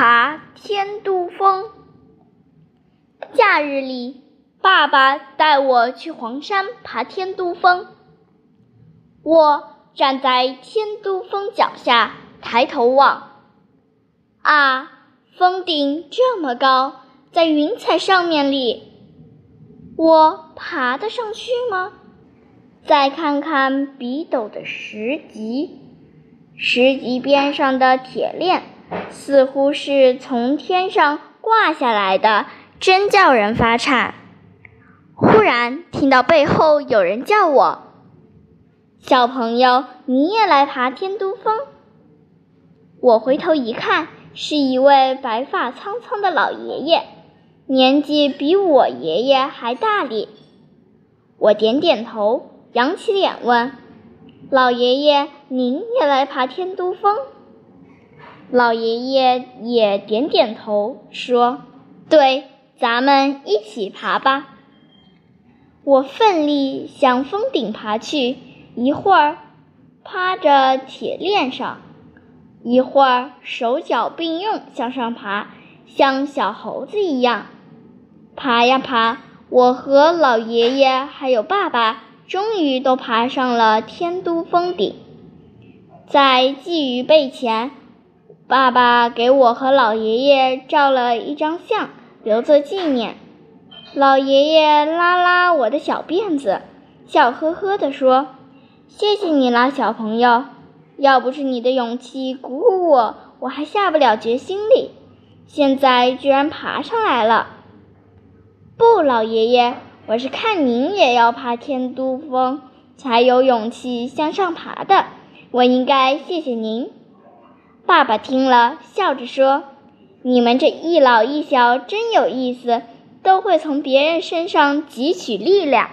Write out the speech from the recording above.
爬天都峰。假日里，爸爸带我去黄山爬天都峰。我站在天都峰脚下，抬头望，啊，峰顶这么高，在云彩上面里，我爬得上去吗？再看看笔陡的石级，石级边上的铁链似乎是从天上挂下来的，真叫人发颤。忽然听到背后有人叫我：“小朋友，你也来爬天都峰？”我回头一看，是一位白发苍苍的老爷爷，年纪比我爷爷还大哩。我点点头。扬起脸问：“老爷爷，您也来爬天都峰？”老爷爷也点点头，说：“对，咱们一起爬吧。”我奋力向峰顶爬去，一会儿趴着铁链上，一会儿手脚并用向上爬，像小猴子一样爬呀爬。我和老爷爷还有爸爸。终于都爬上了天都峰顶，在鲫鱼背前，爸爸给我和老爷爷照了一张相，留作纪念。老爷爷拉拉我的小辫子，笑呵呵地说：“谢谢你啦，小朋友！要不是你的勇气鼓舞我，我还下不了决心哩。现在居然爬上来了。”不，老爷爷。我是看您也要爬天都峰，才有勇气向上爬的。我应该谢谢您。爸爸听了，笑着说：“你们这一老一小真有意思，都会从别人身上汲取力量。”